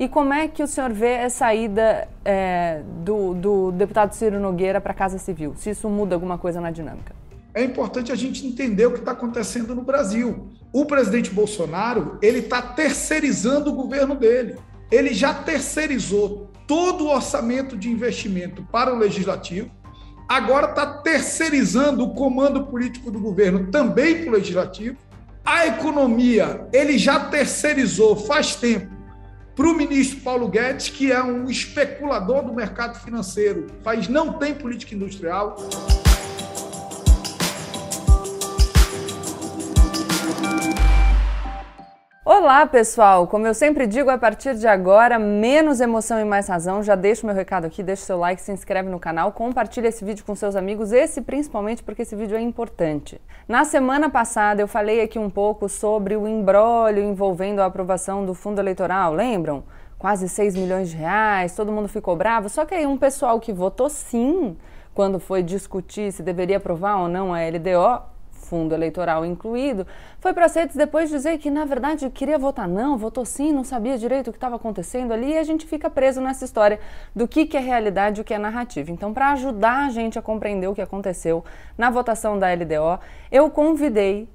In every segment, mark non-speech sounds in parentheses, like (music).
E como é que o senhor vê essa ida é, do, do deputado Ciro Nogueira para a Casa Civil? Se isso muda alguma coisa na dinâmica? É importante a gente entender o que está acontecendo no Brasil. O presidente Bolsonaro ele está terceirizando o governo dele. Ele já terceirizou todo o orçamento de investimento para o legislativo. Agora está terceirizando o comando político do governo também para o legislativo. A economia ele já terceirizou faz tempo para o ministro Paulo Guedes, que é um especulador do mercado financeiro. País não tem política industrial. Olá, pessoal! Como eu sempre digo, a partir de agora, menos emoção e mais razão. Já deixo meu recado aqui, deixa seu like, se inscreve no canal, compartilha esse vídeo com seus amigos, esse principalmente porque esse vídeo é importante. Na semana passada eu falei aqui um pouco sobre o embrólio envolvendo a aprovação do fundo eleitoral, lembram? Quase 6 milhões de reais, todo mundo ficou bravo, só que aí um pessoal que votou sim quando foi discutir se deveria aprovar ou não a LDO, fundo eleitoral incluído, foi para as redes depois dizer que, na verdade, queria votar não, votou sim, não sabia direito o que estava acontecendo ali, e a gente fica preso nessa história do que, que é realidade e o que é narrativa. Então, para ajudar a gente a compreender o que aconteceu na votação da LDO, eu convidei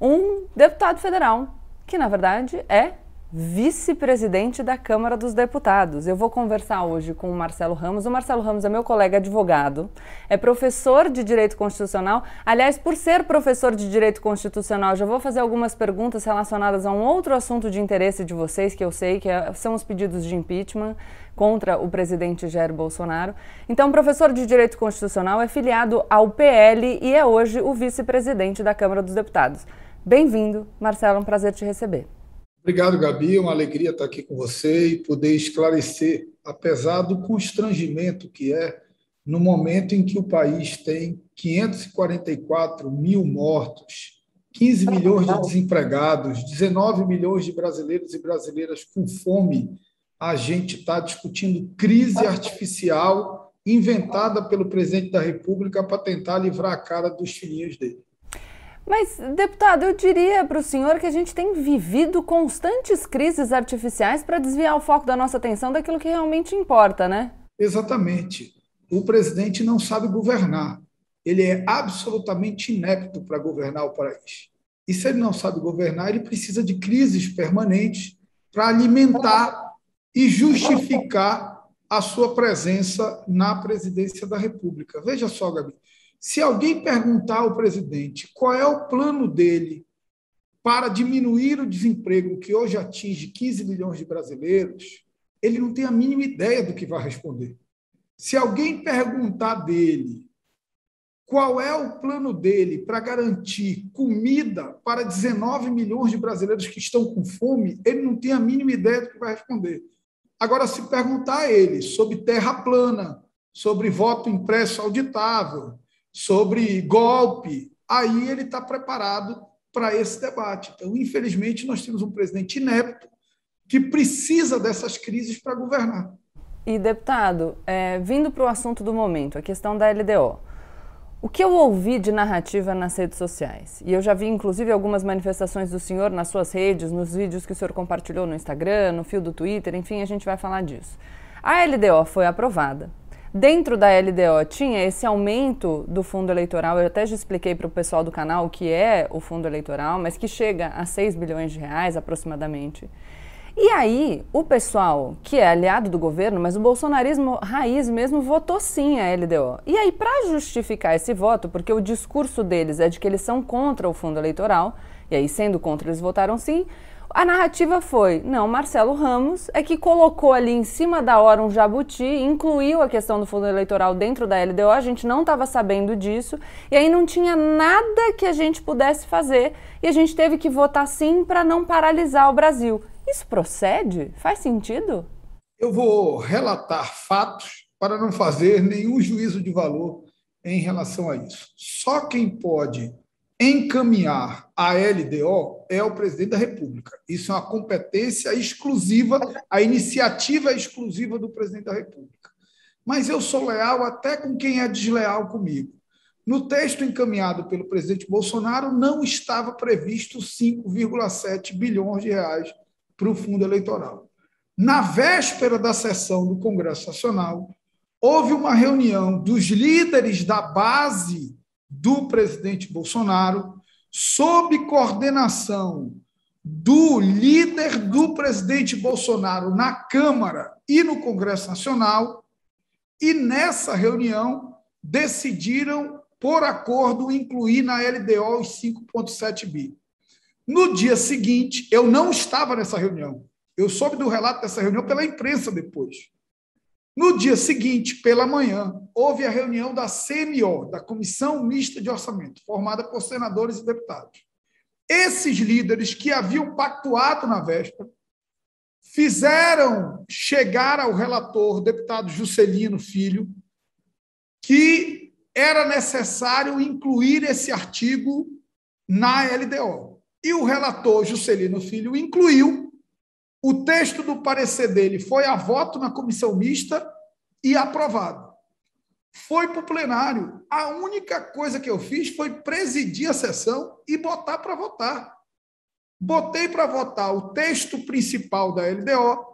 um deputado federal, que na verdade é vice-presidente da Câmara dos Deputados. Eu vou conversar hoje com o Marcelo Ramos. O Marcelo Ramos é meu colega advogado, é professor de Direito Constitucional. Aliás, por ser professor de Direito Constitucional, já vou fazer algumas perguntas relacionadas a um outro assunto de interesse de vocês, que eu sei que é, são os pedidos de impeachment contra o presidente Jair Bolsonaro. Então, professor de Direito Constitucional é filiado ao PL e é hoje o vice-presidente da Câmara dos Deputados. Bem-vindo, Marcelo, é um prazer te receber. Obrigado, Gabi. Uma alegria estar aqui com você e poder esclarecer, apesar do constrangimento que é no momento em que o país tem 544 mil mortos, 15 milhões de desempregados, 19 milhões de brasileiros e brasileiras com fome, a gente está discutindo crise artificial inventada pelo presidente da República para tentar livrar a cara dos filhinhos dele. Mas, deputado, eu diria para o senhor que a gente tem vivido constantes crises artificiais para desviar o foco da nossa atenção daquilo que realmente importa, né? Exatamente. O presidente não sabe governar. Ele é absolutamente inepto para governar o país. E se ele não sabe governar, ele precisa de crises permanentes para alimentar e justificar a sua presença na presidência da República. Veja só, Gabi, se alguém perguntar ao presidente qual é o plano dele para diminuir o desemprego que hoje atinge 15 milhões de brasileiros, ele não tem a mínima ideia do que vai responder. Se alguém perguntar dele qual é o plano dele para garantir comida para 19 milhões de brasileiros que estão com fome, ele não tem a mínima ideia do que vai responder. Agora, se perguntar a ele sobre terra plana, sobre voto impresso auditável, sobre golpe, aí ele está preparado para esse debate. Então, infelizmente, nós temos um presidente inepto que precisa dessas crises para governar. E, deputado, é, vindo para o assunto do momento, a questão da LDO. O que eu ouvi de narrativa nas redes sociais, e eu já vi inclusive algumas manifestações do senhor nas suas redes, nos vídeos que o senhor compartilhou no Instagram, no fio do Twitter, enfim, a gente vai falar disso. A LDO foi aprovada, Dentro da LDO tinha esse aumento do fundo eleitoral, eu até já expliquei para o pessoal do canal o que é o fundo eleitoral, mas que chega a 6 bilhões de reais aproximadamente. E aí, o pessoal que é aliado do governo, mas o bolsonarismo raiz mesmo, votou sim a LDO. E aí, para justificar esse voto, porque o discurso deles é de que eles são contra o fundo eleitoral, e aí, sendo contra, eles votaram sim, a narrativa foi: não, Marcelo Ramos é que colocou ali em cima da hora um jabuti, incluiu a questão do fundo eleitoral dentro da LDO, a gente não estava sabendo disso, e aí não tinha nada que a gente pudesse fazer, e a gente teve que votar sim para não paralisar o Brasil. Isso procede? Faz sentido? Eu vou relatar fatos para não fazer nenhum juízo de valor em relação a isso. Só quem pode encaminhar a LDO é o presidente da República. Isso é uma competência exclusiva, a iniciativa exclusiva do presidente da República. Mas eu sou leal até com quem é desleal comigo. No texto encaminhado pelo presidente Bolsonaro, não estava previsto 5,7 bilhões de reais para o fundo eleitoral. na véspera da sessão do Congresso Nacional, houve uma reunião dos líderes da base do presidente Bolsonaro, sob coordenação do líder do presidente Bolsonaro na Câmara e no Congresso Nacional, e nessa reunião decidiram, por acordo, incluir na LDO os 5,7 bi. No dia seguinte, eu não estava nessa reunião. Eu soube do relato dessa reunião pela imprensa depois. No dia seguinte, pela manhã, houve a reunião da CMO, da Comissão Mista de Orçamento, formada por senadores e deputados. Esses líderes que haviam pactuado na véspera fizeram chegar ao relator, deputado Juscelino Filho, que era necessário incluir esse artigo na LDO. E o relator Juscelino Filho incluiu o texto do parecer dele foi a voto na comissão mista e aprovado. Foi para o plenário. A única coisa que eu fiz foi presidir a sessão e botar para votar. Botei para votar o texto principal da LDO,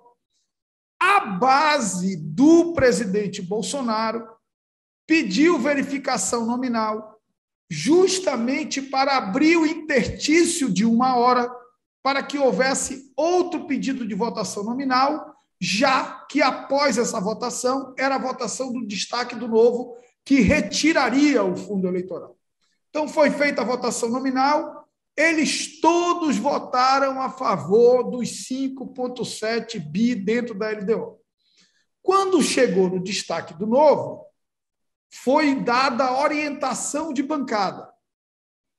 a base do presidente Bolsonaro pediu verificação nominal, justamente para abrir o intertício de uma hora para que houvesse outro pedido de votação nominal, já que após essa votação era a votação do destaque do novo que retiraria o fundo eleitoral. Então foi feita a votação nominal, eles todos votaram a favor dos 5,7 bi dentro da LDO. Quando chegou no destaque do novo, foi dada a orientação de bancada.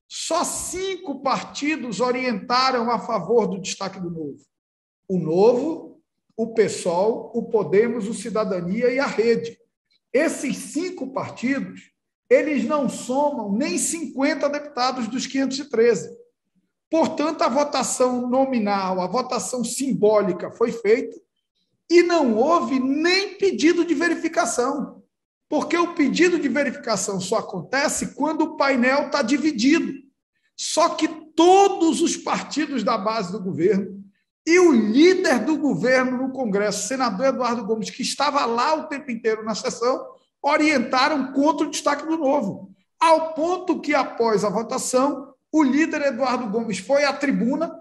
Só cinco partidos orientaram a favor do destaque do Novo: o Novo, o PSOL, o Podemos, o Cidadania e a Rede. Esses cinco partidos, eles não somam nem 50 deputados dos 513. Portanto, a votação nominal, a votação simbólica foi feita e não houve nem pedido de verificação. Porque o pedido de verificação só acontece quando o painel está dividido. Só que todos os partidos da base do governo e o líder do governo no Congresso, senador Eduardo Gomes, que estava lá o tempo inteiro na sessão, orientaram contra o destaque do novo. Ao ponto que, após a votação, o líder Eduardo Gomes foi à tribuna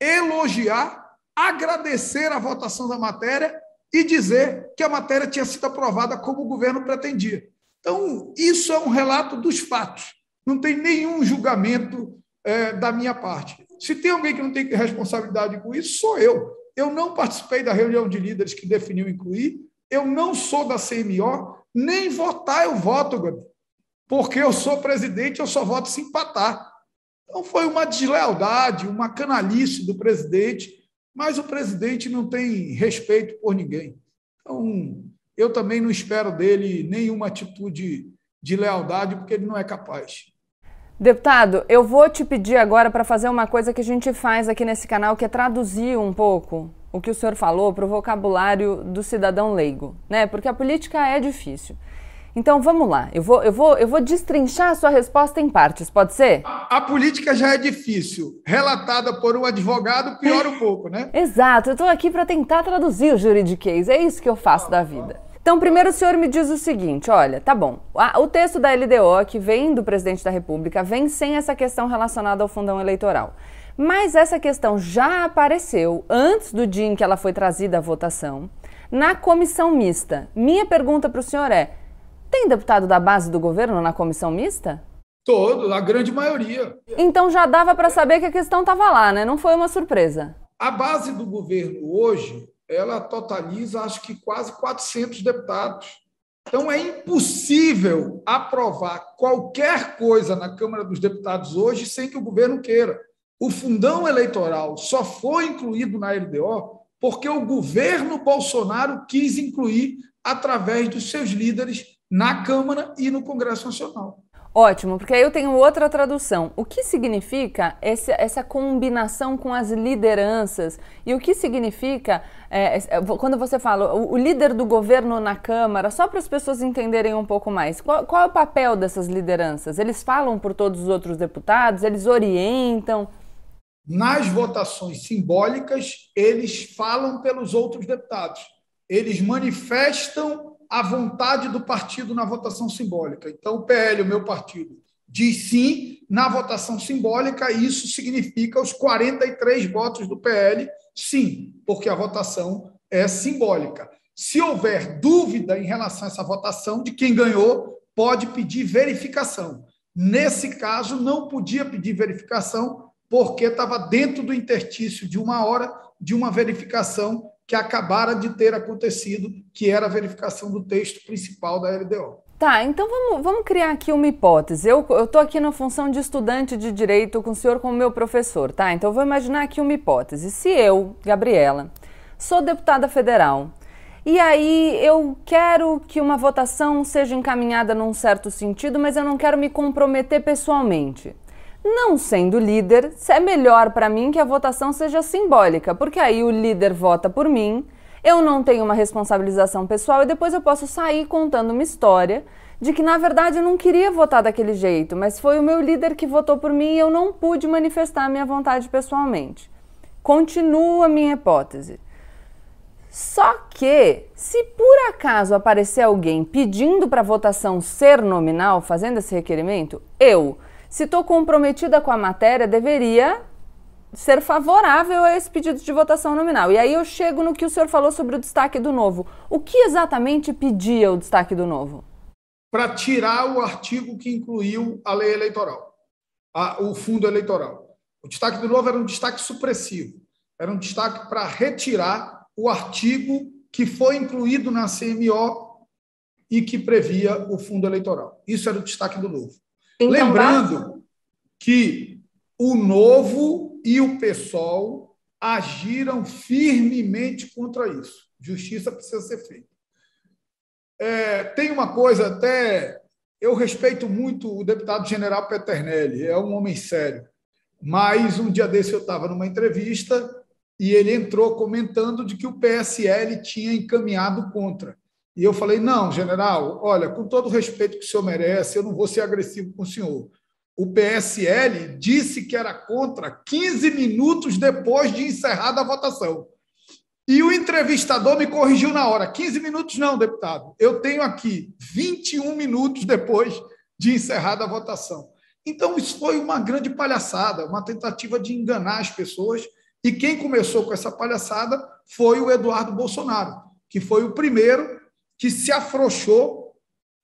elogiar, agradecer a votação da matéria e dizer que a matéria tinha sido aprovada como o governo pretendia. Então, isso é um relato dos fatos. Não tem nenhum julgamento é, da minha parte. Se tem alguém que não tem responsabilidade com isso, sou eu. Eu não participei da reunião de líderes que definiu incluir, eu não sou da CMO, nem votar eu voto, Gabi. Porque eu sou presidente, eu só voto se empatar. Então foi uma deslealdade, uma canalice do presidente mas o presidente não tem respeito por ninguém. Então, eu também não espero dele nenhuma atitude de lealdade, porque ele não é capaz. Deputado, eu vou te pedir agora para fazer uma coisa que a gente faz aqui nesse canal, que é traduzir um pouco o que o senhor falou para o vocabulário do cidadão leigo, né? Porque a política é difícil. Então vamos lá, eu vou, eu vou, eu vou destrinchar a sua resposta em partes, pode ser? A, a política já é difícil, relatada por um advogado piora um (laughs) pouco, né? Exato, eu estou aqui para tentar traduzir o juridiquês, é isso que eu faço da vida. Então, primeiro o senhor me diz o seguinte: olha, tá bom, o texto da LDO, que vem do presidente da República, vem sem essa questão relacionada ao fundão eleitoral. Mas essa questão já apareceu antes do dia em que ela foi trazida à votação, na comissão mista. Minha pergunta para o senhor é: tem deputado da base do governo na comissão mista? Todo, a grande maioria. Então já dava para saber que a questão estava lá, né? Não foi uma surpresa. A base do governo hoje, ela totaliza acho que quase 400 deputados. Então é impossível aprovar qualquer coisa na Câmara dos Deputados hoje sem que o governo queira. O fundão eleitoral só foi incluído na LDO porque o governo Bolsonaro quis incluir através dos seus líderes na Câmara e no Congresso Nacional. Ótimo, porque aí eu tenho outra tradução. O que significa essa, essa combinação com as lideranças? E o que significa é, é quando você fala o, o, líder do governo na Câmara, só para as pessoas entenderem um pouco mais, qual, qual é o papel dessas lideranças? Eles falam por todos os outros deputados? Eles orientam? nas votações simbólicas, eles falam pelos outros deputados. Eles manifestam a vontade do partido na votação simbólica. Então, o PL, o meu partido, diz sim na votação simbólica, e isso significa os 43 votos do PL, sim, porque a votação é simbólica. Se houver dúvida em relação a essa votação, de quem ganhou, pode pedir verificação. Nesse caso, não podia pedir verificação, porque estava dentro do intertício de uma hora de uma verificação que acabara de ter acontecido, que era a verificação do texto principal da LDO. Tá, então vamos, vamos criar aqui uma hipótese. Eu estou aqui na função de estudante de direito com o senhor como meu professor, tá? Então vou imaginar aqui uma hipótese. Se eu, Gabriela, sou deputada federal e aí eu quero que uma votação seja encaminhada num certo sentido, mas eu não quero me comprometer pessoalmente. Não sendo líder, é melhor para mim que a votação seja simbólica, porque aí o líder vota por mim, eu não tenho uma responsabilização pessoal e depois eu posso sair contando uma história de que na verdade eu não queria votar daquele jeito, mas foi o meu líder que votou por mim e eu não pude manifestar a minha vontade pessoalmente. Continua a minha hipótese. Só que, se por acaso aparecer alguém pedindo para a votação ser nominal, fazendo esse requerimento, eu, se estou comprometida com a matéria, deveria ser favorável a esse pedido de votação nominal. E aí eu chego no que o senhor falou sobre o destaque do novo. O que exatamente pedia o destaque do novo? Para tirar o artigo que incluiu a lei eleitoral, a, o fundo eleitoral. O destaque do novo era um destaque supressivo, era um destaque para retirar o artigo que foi incluído na CMO e que previa o fundo eleitoral. Isso era o destaque do novo. Então, Lembrando que o novo e o PSOL agiram firmemente contra isso. Justiça precisa ser feita. É, tem uma coisa até. Eu respeito muito o deputado general Peternelli, é um homem sério. Mas um dia desse eu estava numa entrevista e ele entrou comentando de que o PSL tinha encaminhado contra. E eu falei: não, general, olha, com todo o respeito que o senhor merece, eu não vou ser agressivo com o senhor. O PSL disse que era contra 15 minutos depois de encerrada a votação. E o entrevistador me corrigiu na hora: 15 minutos não, deputado. Eu tenho aqui 21 minutos depois de encerrada a votação. Então, isso foi uma grande palhaçada, uma tentativa de enganar as pessoas e quem começou com essa palhaçada foi o Eduardo Bolsonaro, que foi o primeiro que se afrouxou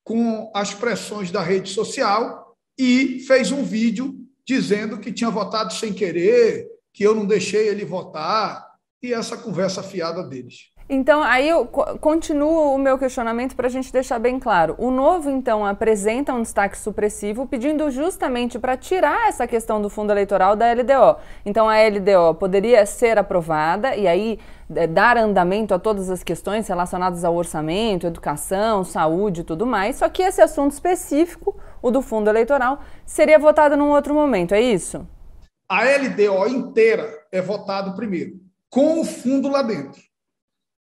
com as pressões da rede social e fez um vídeo dizendo que tinha votado sem querer, que eu não deixei ele votar, e essa conversa fiada deles. Então, aí eu continuo o meu questionamento para a gente deixar bem claro. O novo, então, apresenta um destaque supressivo, pedindo justamente para tirar essa questão do fundo eleitoral da LDO. Então, a LDO poderia ser aprovada e aí dar andamento a todas as questões relacionadas ao orçamento, educação, saúde e tudo mais. Só que esse assunto específico, o do fundo eleitoral, seria votado num outro momento, é isso? A LDO inteira é votado primeiro, com o fundo lá dentro.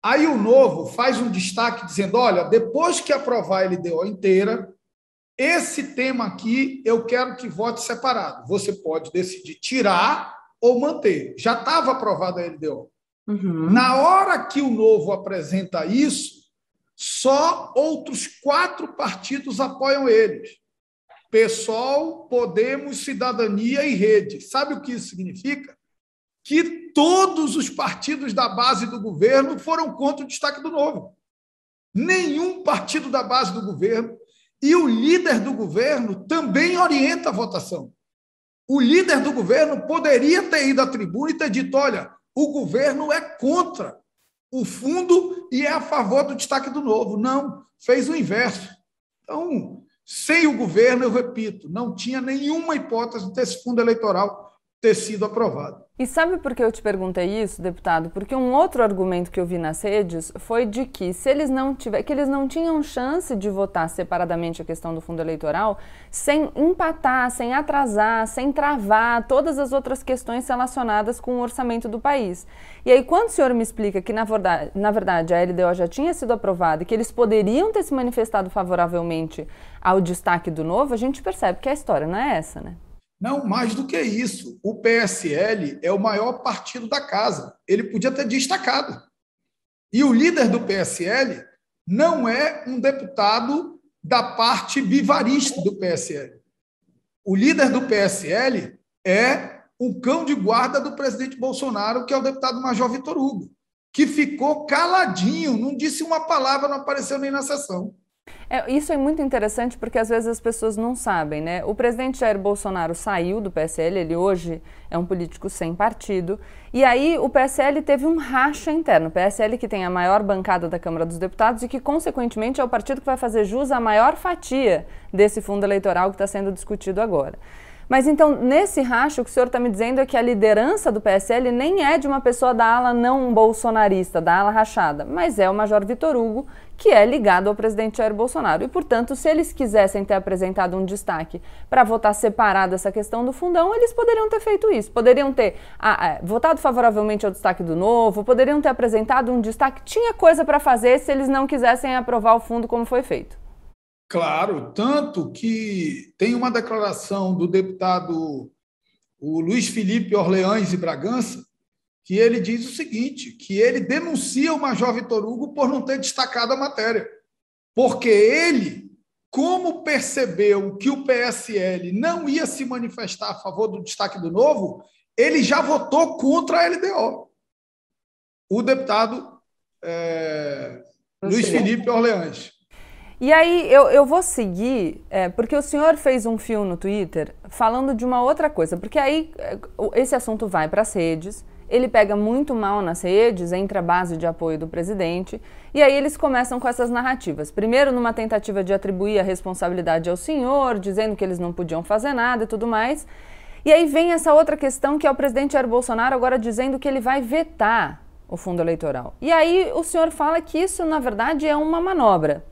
Aí o novo faz um destaque dizendo: olha, depois que aprovar a LDO inteira, esse tema aqui eu quero que vote separado. Você pode decidir tirar ou manter. Já estava aprovada a LDO. Uhum. Na hora que o novo apresenta isso, só outros quatro partidos apoiam eles. PSOL, Podemos, Cidadania e Rede. Sabe o que isso significa? que todos os partidos da base do governo foram contra o destaque do novo. Nenhum partido da base do governo e o líder do governo também orienta a votação. O líder do governo poderia ter ido à tribuna e ter dito: olha, o governo é contra o fundo e é a favor do destaque do novo. Não, fez o inverso. Então, sem o governo, eu repito, não tinha nenhuma hipótese desse fundo eleitoral ter sido aprovado. E sabe por que eu te perguntei isso, deputado? Porque um outro argumento que eu vi nas redes foi de que se eles não tiver, que eles não tinham chance de votar separadamente a questão do fundo eleitoral sem empatar, sem atrasar, sem travar todas as outras questões relacionadas com o orçamento do país. E aí quando o senhor me explica que na verdade, na verdade a LDO já tinha sido aprovada e que eles poderiam ter se manifestado favoravelmente ao destaque do novo, a gente percebe que a história não é essa, né? Não, mais do que isso. O PSL é o maior partido da casa. Ele podia ter destacado. E o líder do PSL não é um deputado da parte vivarista do PSL. O líder do PSL é o cão de guarda do presidente Bolsonaro, que é o deputado Major Vitor Hugo, que ficou caladinho, não disse uma palavra, não apareceu nem na sessão. É, isso é muito interessante porque às vezes as pessoas não sabem, né? O presidente Jair Bolsonaro saiu do PSL, ele hoje é um político sem partido, e aí o PSL teve um racha interno. O PSL que tem a maior bancada da Câmara dos Deputados e que, consequentemente, é o partido que vai fazer jus à maior fatia desse fundo eleitoral que está sendo discutido agora. Mas então, nesse racho, o que o senhor está me dizendo é que a liderança do PSL nem é de uma pessoa da ala não bolsonarista, da ala rachada, mas é o Major Vitor Hugo, que é ligado ao presidente Jair Bolsonaro. E, portanto, se eles quisessem ter apresentado um destaque para votar separado essa questão do fundão, eles poderiam ter feito isso. Poderiam ter ah, votado favoravelmente ao destaque do novo, poderiam ter apresentado um destaque. Tinha coisa para fazer se eles não quisessem aprovar o fundo como foi feito. Claro, tanto que tem uma declaração do deputado o Luiz Felipe Orleães e Bragança, que ele diz o seguinte, que ele denuncia o Major Vitor Hugo por não ter destacado a matéria. Porque ele, como percebeu que o PSL não ia se manifestar a favor do destaque do novo, ele já votou contra a LDO. O deputado é, Luiz Felipe Orleães. E aí eu, eu vou seguir, é, porque o senhor fez um fio no Twitter falando de uma outra coisa, porque aí é, esse assunto vai para as redes, ele pega muito mal nas redes, entre a base de apoio do presidente, e aí eles começam com essas narrativas. Primeiro, numa tentativa de atribuir a responsabilidade ao senhor, dizendo que eles não podiam fazer nada e tudo mais. E aí vem essa outra questão que é o presidente Jair Bolsonaro agora dizendo que ele vai vetar o fundo eleitoral. E aí o senhor fala que isso, na verdade, é uma manobra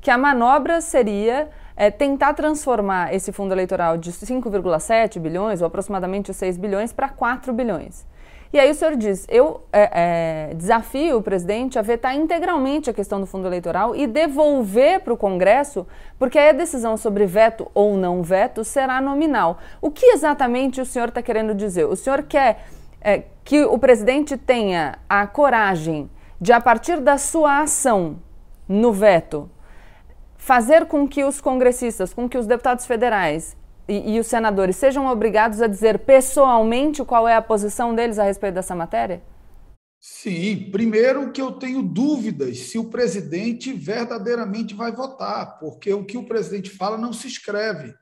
que a manobra seria é, tentar transformar esse fundo eleitoral de 5,7 bilhões, ou aproximadamente 6 bilhões, para 4 bilhões. E aí o senhor diz, eu é, é, desafio o presidente a vetar integralmente a questão do fundo eleitoral e devolver para o Congresso, porque aí a decisão sobre veto ou não veto será nominal. O que exatamente o senhor está querendo dizer? O senhor quer é, que o presidente tenha a coragem de, a partir da sua ação no veto, fazer com que os congressistas, com que os deputados federais e, e, os senadores sejam obrigados a dizer pessoalmente qual é a posição deles a respeito dessa matéria? Sim, primeiro que eu tenho dúvidas se o presidente verdadeiramente vai votar, porque o que o presidente fala não se escreve.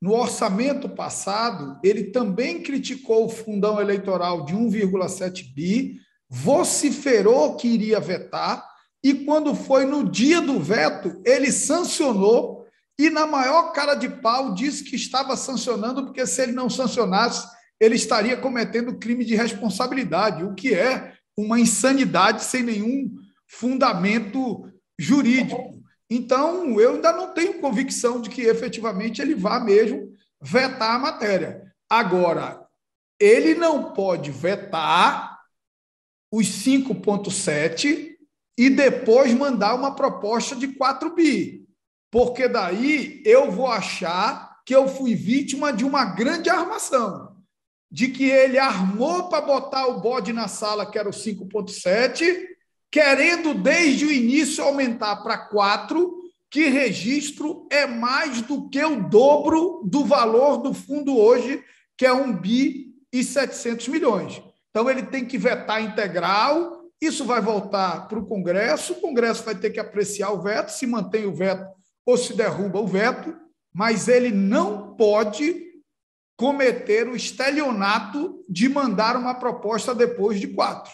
No orçamento passado, ele também criticou o fundão eleitoral de 1,7 bi, vociferou que iria vetar, e quando foi no dia do veto, ele sancionou e, na maior cara de pau, disse que estava sancionando, porque se ele não sancionasse, ele estaria cometendo crime de responsabilidade, o que é uma insanidade sem nenhum fundamento jurídico. Então, eu ainda não tenho convicção de que efetivamente ele vá mesmo vetar a matéria. Agora, ele não pode vetar os 5,7 e depois mandar uma proposta de 4 bi. Porque daí eu vou achar que eu fui vítima de uma grande armação. De que ele armou para botar o bode na sala, que era o 5,7, querendo desde o início aumentar para 4, que registro é mais do que o dobro do valor do fundo hoje, que é 1 bi e 700 milhões. Então ele tem que vetar integral isso vai voltar para o Congresso, o Congresso vai ter que apreciar o veto, se mantém o veto ou se derruba o veto, mas ele não pode cometer o estelionato de mandar uma proposta depois de quatro.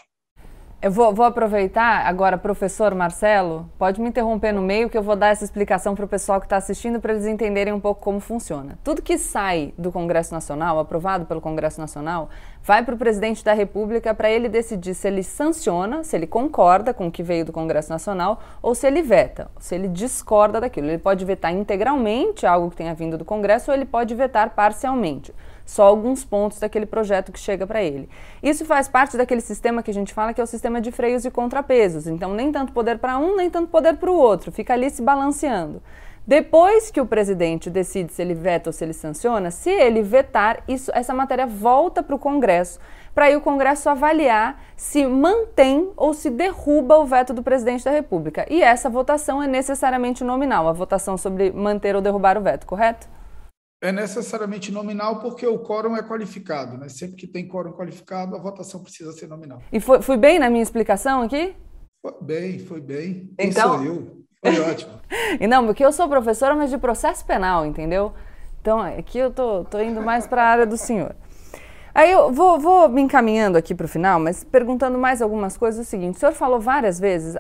Eu vou, vou, aproveitar agora, professor Marcelo, pode me interromper no meio que eu vou dar essa explicação para o pessoal que está assistindo para eles entenderem um pouco como funciona. Tudo que sai do Congresso Nacional, aprovado pelo Congresso Nacional, vai para o presidente da República para ele decidir se ele sanciona, se ele concorda com o que veio do Congresso Nacional ou se ele veta, se ele discorda daquilo. Ele pode vetar integralmente algo que tenha vindo do Congresso ou ele pode vetar parcialmente só alguns pontos daquele projeto que chega para ele. Isso faz parte daquele sistema que a gente fala que é o sistema de freios e contrapesos. Então, nem tanto poder para um, nem tanto poder para o outro, fica ali se balanceando. Depois que o presidente decide se ele veta ou se ele sanciona, se ele vetar, isso, essa matéria volta para o Congresso, para aí o Congresso avaliar se mantém ou se derruba o veto do presidente da República. E essa votação é necessariamente nominal, a votação sobre manter ou derrubar o veto, correto? É necessariamente nominal porque o quórum é qualificado, né? Sempre que tem quórum qualificado, a votação precisa ser nominal. E foi, fui bem na minha explicação aqui? Foi bem, foi bem. Então, sou eu. Foi (laughs) ótimo. e não, porque eu sou professora, mas de processo penal, entendeu? Então, aqui eu tô, tô indo mais para a área do senhor. Aí eu vou, vou me encaminhando aqui para o final, mas perguntando mais algumas coisas. É o seguinte: o senhor falou várias vezes,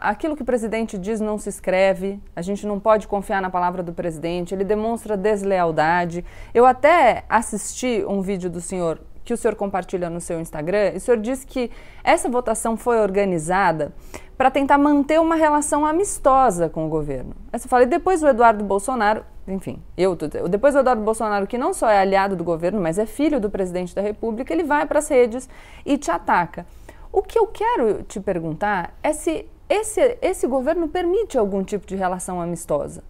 aquilo que o presidente diz não se escreve, a gente não pode confiar na palavra do presidente, ele demonstra deslealdade. Eu até assisti um vídeo do senhor que o senhor compartilha no seu Instagram, e o senhor disse que essa votação foi organizada para tentar manter uma relação amistosa com o governo. Aí você fala, e depois o Eduardo Bolsonaro, enfim, eu, depois o Eduardo Bolsonaro, que não só é aliado do governo, mas é filho do presidente da República, ele vai para as redes e te ataca. O que eu quero te perguntar é se esse, esse governo permite algum tipo de relação amistosa.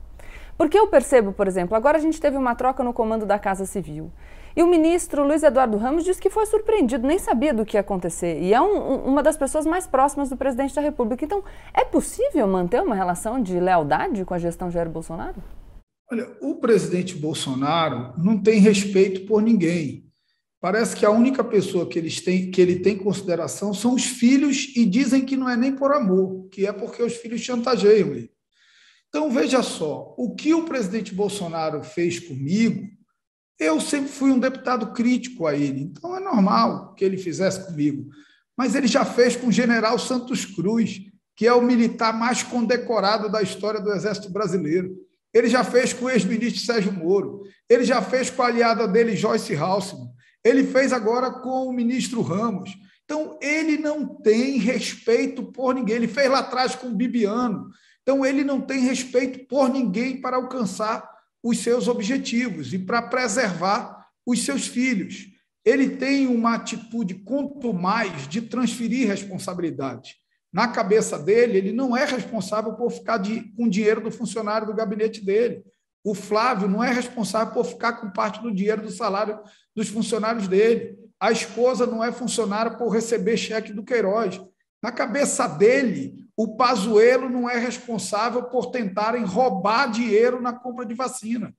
Porque eu percebo, por exemplo, agora a gente teve uma troca no comando da Casa Civil. E o ministro Luiz Eduardo Ramos disse que foi surpreendido, nem sabia do que ia acontecer. E é um, uma das pessoas mais próximas do presidente da República. Então, é possível manter uma relação de lealdade com a gestão Jair Bolsonaro? Olha, o presidente Bolsonaro não tem respeito por ninguém. Parece que a única pessoa que, eles têm, que ele tem consideração são os filhos e dizem que não é nem por amor, que é porque os filhos chantageiam ele. Então, veja só, o que o presidente Bolsonaro fez comigo eu sempre fui um deputado crítico a ele, então é normal que ele fizesse comigo. Mas ele já fez com o general Santos Cruz, que é o militar mais condecorado da história do Exército Brasileiro. Ele já fez com o ex-ministro Sérgio Moro. Ele já fez com a aliada dele, Joyce Halseman. Ele fez agora com o ministro Ramos. Então, ele não tem respeito por ninguém. Ele fez lá atrás com o Bibiano. Então, ele não tem respeito por ninguém para alcançar os seus objetivos e para preservar os seus filhos. Ele tem uma atitude, quanto mais, de transferir responsabilidade. Na cabeça dele, ele não é responsável por ficar de, com dinheiro do funcionário do gabinete dele. O Flávio não é responsável por ficar com parte do dinheiro do salário dos funcionários dele. A esposa não é funcionária por receber cheque do Queiroz. Na cabeça dele, o Pazuello não é responsável por tentarem roubar dinheiro na compra de vacina.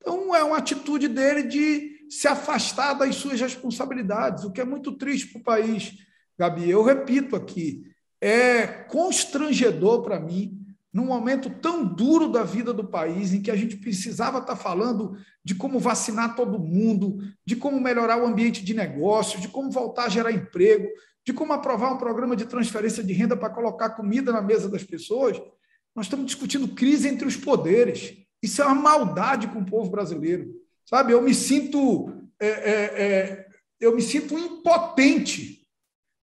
Então, é uma atitude dele de se afastar das suas responsabilidades, o que é muito triste para o país, Gabi. Eu repito aqui, é constrangedor para mim, num momento tão duro da vida do país, em que a gente precisava estar falando de como vacinar todo mundo, de como melhorar o ambiente de negócio, de como voltar a gerar emprego, de como aprovar um programa de transferência de renda para colocar comida na mesa das pessoas, nós estamos discutindo crise entre os poderes. Isso é uma maldade com o povo brasileiro. Sabe, eu me sinto, é, é, é, eu me sinto impotente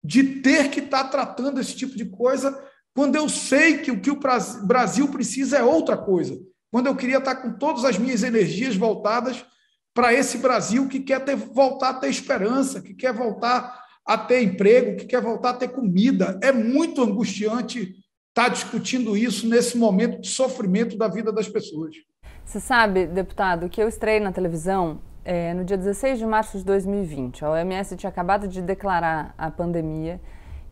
de ter que estar tratando esse tipo de coisa quando eu sei que o que o Brasil precisa é outra coisa. Quando eu queria estar com todas as minhas energias voltadas para esse Brasil que quer ter, voltar a ter esperança, que quer voltar a ter emprego, que quer voltar a ter comida. É muito angustiante estar discutindo isso nesse momento de sofrimento da vida das pessoas. Você sabe, deputado, que eu estrei na televisão é, no dia 16 de março de 2020. A OMS tinha acabado de declarar a pandemia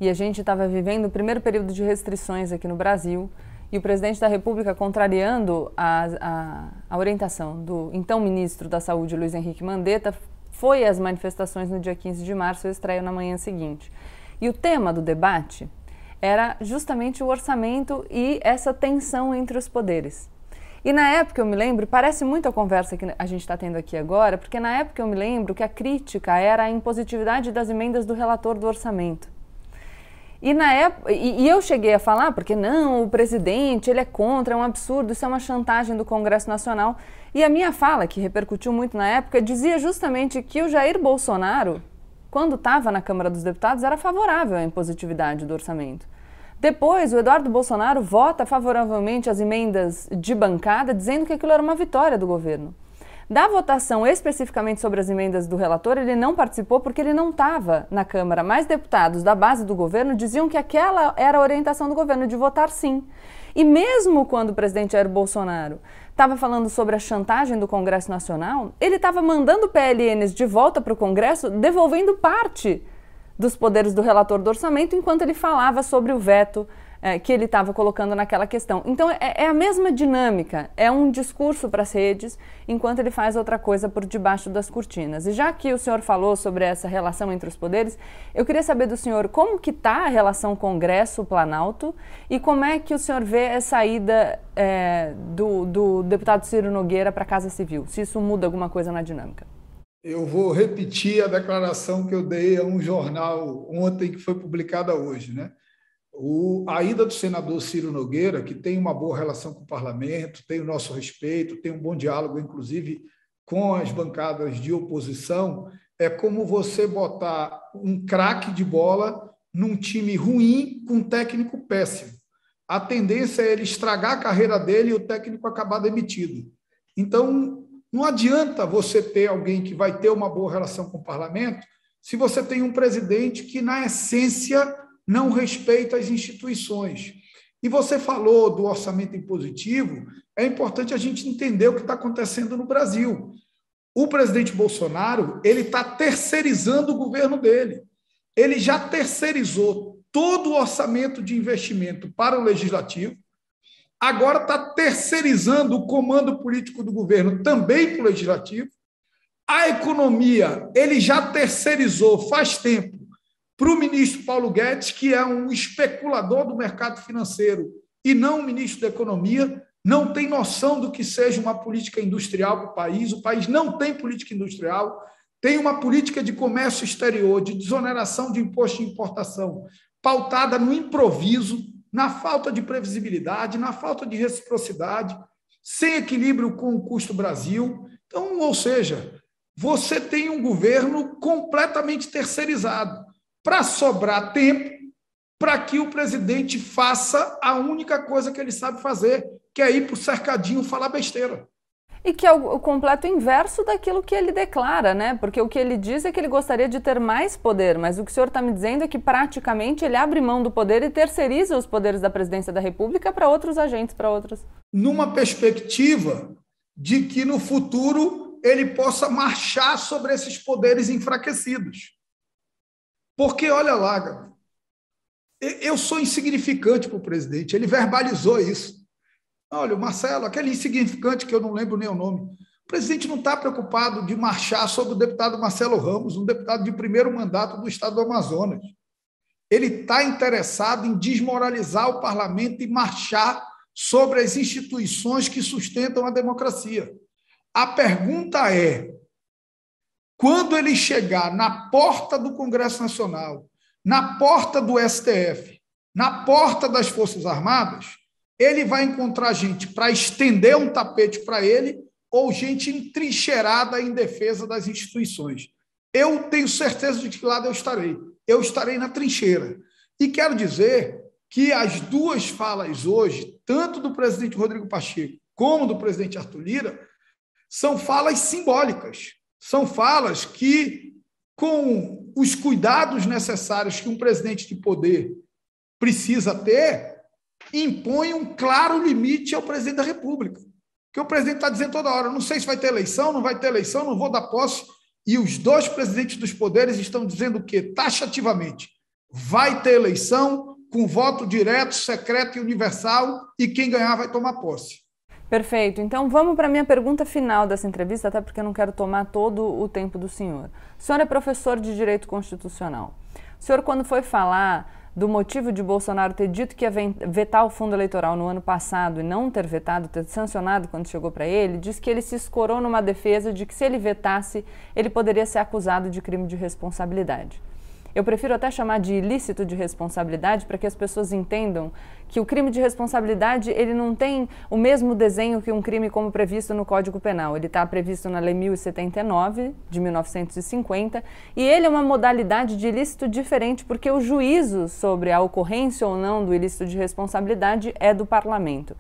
e a gente estava vivendo o primeiro período de restrições aqui no Brasil. E o presidente da República, contrariando a, a, a orientação do então ministro da Saúde, Luiz Henrique Mandetta, foi às manifestações no dia 15 de março, eu estreio na manhã seguinte. E o tema do debate era justamente o orçamento e essa tensão entre os poderes. E na época eu me lembro, parece muito a conversa que a gente está tendo aqui agora, porque na época eu me lembro que a crítica era a impositividade das emendas do relator do orçamento. E, na época, e, e, eu cheguei a falar, porque não, o presidente, ele é contra, é um absurdo, isso é uma chantagem do Congresso Nacional. E a minha fala, que repercutiu muito na época, dizia justamente que o Jair Bolsonaro, quando estava na Câmara dos Deputados, era favorável à impositividade do orçamento. Depois, o Eduardo Bolsonaro vota favoravelmente as emendas de bancada, dizendo que aquilo era uma vitória do governo. Da votação especificamente sobre as emendas do relator, ele não participou porque ele não estava na Câmara. Mas deputados da base do governo diziam que aquela era a orientação do governo, de votar sim. E mesmo quando o presidente Jair Bolsonaro estava falando sobre a chantagem do Congresso Nacional, ele estava mandando PLNs de volta para o Congresso, devolvendo parte dos poderes do relator do orçamento, enquanto ele falava sobre o veto é, que ele estava colocando naquela questão. Então é, é, a mesma dinâmica, é um discurso para as redes, enquanto ele faz outra coisa por debaixo das cortinas. E já que o senhor falou sobre essa relação entre os poderes, eu queria saber do senhor como que está a relação Congresso-Planalto e como é que o senhor vê a saída é, do, do deputado Ciro Nogueira para a Casa Civil, se isso muda alguma coisa na dinâmica. Eu vou repetir a declaração que eu dei a um jornal ontem, que foi publicada hoje, né? O, a ida do senador Ciro Nogueira, que tem uma boa relação com o parlamento, tem o nosso respeito, tem um bom diálogo, inclusive, com as bancadas de oposição, é como você botar um craque de bola num time ruim com um técnico péssimo. A tendência é ele estragar a carreira dele e o técnico acabar demitido. Então, não adianta você ter alguém que vai ter uma boa relação com o parlamento se você tem um presidente que, na essência, não respeita as instituições. E você falou do orçamento impositivo, é importante a gente entender o que está acontecendo no Brasil. O presidente Bolsonaro ele está terceirizando o governo dele. Ele já terceirizou todo o orçamento de investimento para o legislativo, agora está terceirizando o comando político do governo também para o legislativo. A economia ele já terceirizou faz tempo para o ministro Paulo Guedes, que é um especulador do mercado financeiro e não o ministro da Economia, não tem noção do que seja uma política industrial para o país. O país não tem política industrial, tem uma política de comércio exterior, de desoneração de imposto de importação, pautada no improviso, na falta de previsibilidade, na falta de reciprocidade, sem equilíbrio com o custo Brasil. Então, ou seja, você tem um governo completamente terceirizado para sobrar tempo para que o presidente faça a única coisa que ele sabe fazer, que é ir para o cercadinho falar besteira. E que é o, completo inverso daquilo que ele declara, né? Porque o que ele diz é que ele gostaria de ter mais poder, mas o que o senhor está me dizendo é que praticamente ele abre mão do poder e terceiriza os poderes da presidência da República para outros agentes, para outros. Numa perspectiva de que no futuro ele possa marchar sobre esses poderes enfraquecidos. Porque, olha lá, eu sou insignificante para o presidente, ele verbalizou isso. Olha, o Marcelo, aquele insignificante que eu não lembro nem o nome. O presidente não está preocupado de marchar sobre o deputado Marcelo Ramos, um deputado de primeiro mandato do estado do Amazonas. Ele está interessado em desmoralizar o parlamento e marchar sobre as instituições que sustentam a democracia. A pergunta é: quando ele chegar na porta do Congresso Nacional, na porta do STF, na porta das Forças Armadas, ele vai encontrar gente para estender um tapete para ele ou gente entrincheirada em defesa das instituições. Eu tenho certeza de que lado eu estarei. Eu estarei na trincheira. E quero dizer que as duas falas hoje, tanto do presidente Rodrigo Pacheco como do presidente Arthur Lira, são falas simbólicas. São falas que, com os cuidados necessários que um presidente de poder precisa ter, impõem um claro limite ao presidente da República. Que o presidente está dizendo toda hora: não sei se vai ter eleição, não vai ter eleição, não vou dar posse. E os dois presidentes dos poderes estão dizendo o quê? Taxativamente: vai ter eleição com voto direto, secreto e universal, e quem ganhar vai tomar posse. Perfeito. Então vamos para a minha pergunta final dessa entrevista, até porque eu não quero tomar todo o tempo do senhor. O senhor é professor de Direito Constitucional. O senhor, quando foi falar do motivo de Bolsonaro ter dito que ia vetar o fundo eleitoral no ano passado e não ter vetado, ter sancionado quando chegou para ele, disse que ele se escorou numa defesa de que se ele vetasse, ele poderia ser acusado de crime de responsabilidade. Eu prefiro até chamar de ilícito de responsabilidade para que as pessoas entendam que o crime de responsabilidade ele não tem o mesmo desenho que um crime como previsto no Código Penal. Ele está previsto na Lei 1079 de 1950 e ele é uma modalidade de ilícito diferente porque o juízo sobre a ocorrência ou não do ilícito de responsabilidade é do Parlamento.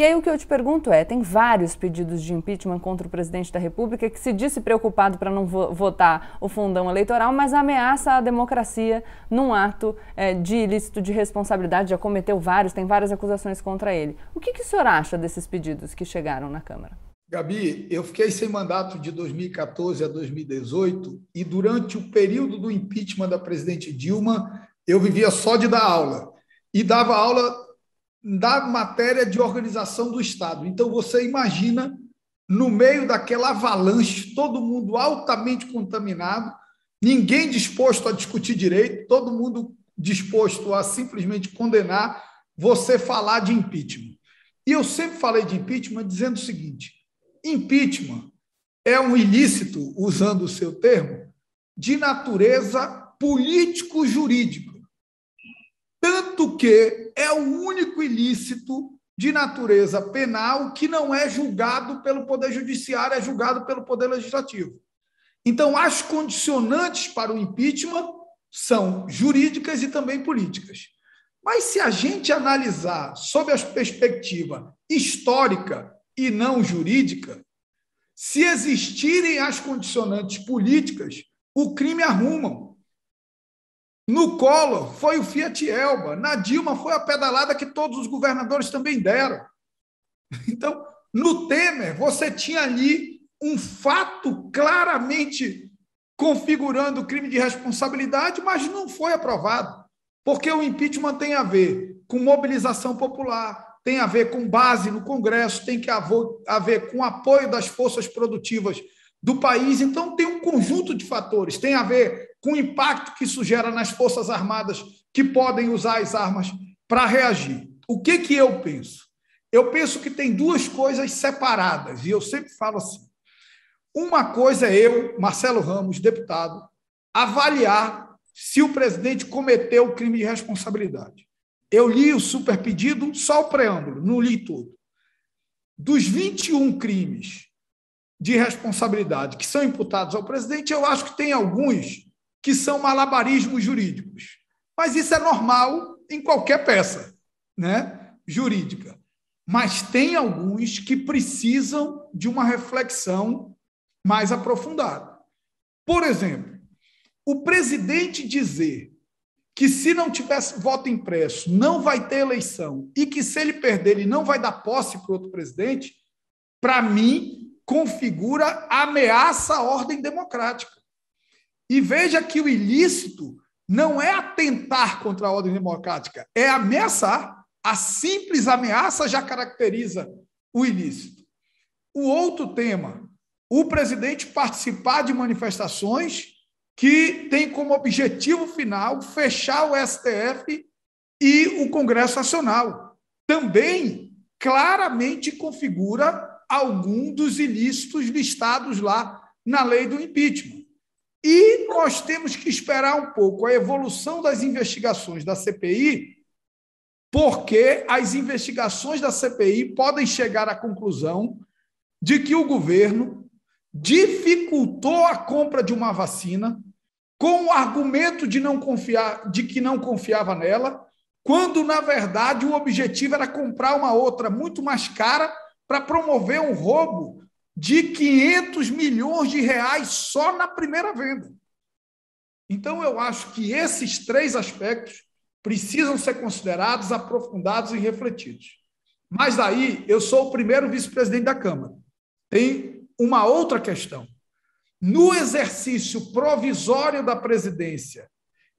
E aí o que eu te pergunto é: tem vários pedidos de impeachment contra o presidente da República que se disse preocupado para não vo votar o fundão eleitoral, mas ameaça a democracia num ato é, de ilícito de responsabilidade, já cometeu vários, tem várias acusações contra ele. O que, que o senhor acha desses pedidos que chegaram na Câmara? Gabi, eu fiquei sem mandato de 2014 a 2018 e durante o período do impeachment da presidente Dilma, eu vivia só de dar aula e dava aula da matéria de organização do Estado. Então você imagina no meio daquela avalanche, todo mundo altamente contaminado, ninguém disposto a discutir direito, todo mundo disposto a simplesmente condenar você falar de impeachment. E eu sempre falei de impeachment dizendo o seguinte: Impeachment é um ilícito, usando o seu termo, de natureza político-jurídica. Tanto que é o único ilícito de natureza penal que não é julgado pelo Poder Judiciário, é julgado pelo Poder Legislativo. Então, as condicionantes para o impeachment são jurídicas e também políticas. Mas se a gente analisar sob a perspectiva histórica e não jurídica, se existirem as condicionantes políticas, o crime arrumam. No Collor foi o Fiat Elba, na Dilma foi a pedalada que todos os governadores também deram. Então, no Temer, você tinha ali um fato claramente configurando o crime de responsabilidade, mas não foi aprovado, porque o impeachment tem a ver com mobilização popular, tem a ver com base no Congresso, tem que haver com apoio das forças produtivas do país. Então, tem um conjunto de fatores. Tem a ver com o impacto que isso gera nas Forças Armadas que podem usar as armas para reagir. O que, que eu penso? Eu penso que tem duas coisas separadas, e eu sempre falo assim. Uma coisa é eu, Marcelo Ramos, deputado, avaliar se o presidente cometeu o crime de responsabilidade. Eu li o super pedido, só o preâmbulo, não li tudo. Dos 21 crimes de responsabilidade que são imputados ao presidente, eu acho que tem alguns que são malabarismos jurídicos. Mas isso é normal em qualquer peça né, jurídica. Mas tem alguns que precisam de uma reflexão mais aprofundada. Por exemplo, o presidente dizer que se não tivesse voto impresso, não vai ter eleição, e que se ele perder, ele não vai dar posse para outro presidente, para mim, configura ameaça à ordem democrática. E veja que o ilícito não é atentar contra a ordem democrática, é ameaçar. A simples ameaça já caracteriza o ilícito. O outro tema, o presidente participar de manifestações que tem como objetivo final fechar o STF e o Congresso Nacional. Também claramente configura algum dos ilícitos listados lá na lei do impeachment. E nós temos que esperar um pouco a evolução das investigações da CPI, porque as investigações da CPI podem chegar à conclusão de que o governo dificultou a compra de uma vacina com o argumento de não confiar, de que não confiava nela, quando na verdade o objetivo era comprar uma outra muito mais cara para promover um roubo de 500 milhões de reais só na primeira venda. Então eu acho que esses três aspectos precisam ser considerados, aprofundados e refletidos. Mas aí eu sou o primeiro vice-presidente da Câmara. Tem uma outra questão no exercício provisório da presidência,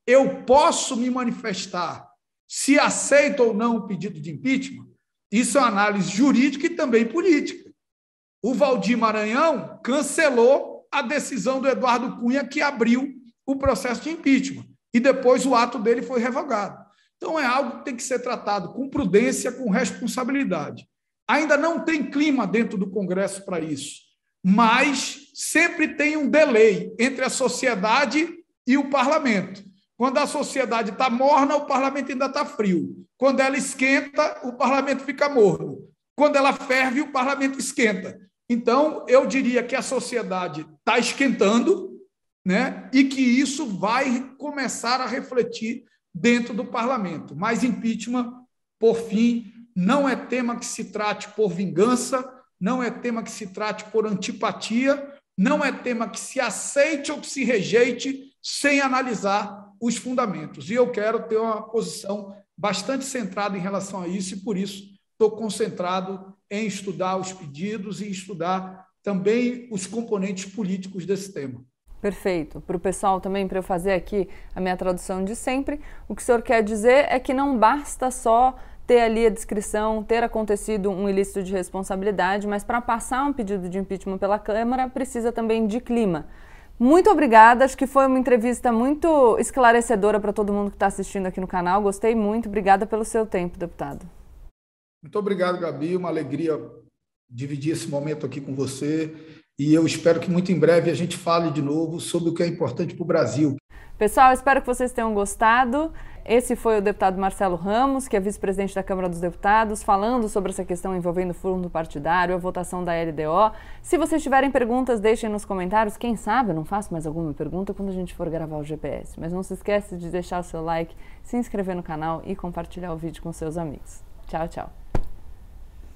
eu posso me manifestar se aceito ou não o pedido de impeachment? Isso é análise jurídica e também política. O Valdir Maranhão cancelou a decisão do Eduardo Cunha que abriu o processo de impeachment e depois o ato dele foi revogado. Então é algo que tem que ser tratado com prudência, com responsabilidade. Ainda não tem clima dentro do Congresso para isso mas sempre tem um delay entre a sociedade e o parlamento. Quando a sociedade está morna, o parlamento ainda está frio. Quando ela esquenta, o parlamento fica morno. Quando ela ferve, o parlamento esquenta. Então, eu diria que a sociedade está esquentando, né? E que isso vai começar a refletir dentro do parlamento. Mas impeachment, por fim, não é tema que se trate por vingança, não é tema que se trate por antipatia, não é tema que se aceite ou que se rejeite sem analisar os fundamentos. E eu quero ter uma posição bastante centrada em relação a isso, e por isso estou concentrado em estudar os pedidos e estudar também os componentes políticos desse tema. Perfeito. Para o pessoal também, para eu fazer aqui a minha tradução de sempre, o que o senhor quer dizer é que não basta só ter ali a descrição, ter acontecido um ilícito de responsabilidade, mas para passar um pedido de impeachment pela Câmara precisa também de clima. Muito obrigada, acho que foi uma entrevista muito esclarecedora para todo mundo que está assistindo aqui no canal. Gostei muito, obrigada pelo seu tempo, deputado. Muito obrigado, Gabi. Uma alegria dividir esse momento aqui com você. E eu espero que muito em breve a gente fale de novo sobre o que é importante para o Brasil. Pessoal, espero que vocês tenham gostado. Esse foi o deputado Marcelo Ramos, que é vice-presidente da Câmara dos Deputados, falando sobre essa questão envolvendo o fundo partidário, a votação da LDO. Se vocês tiverem perguntas, deixem nos comentários. Quem sabe eu não faço mais alguma pergunta quando a gente for gravar o GPS. Mas não se esqueça de deixar o seu like, se inscrever no canal e compartilhar o vídeo com seus amigos. Tchau, tchau.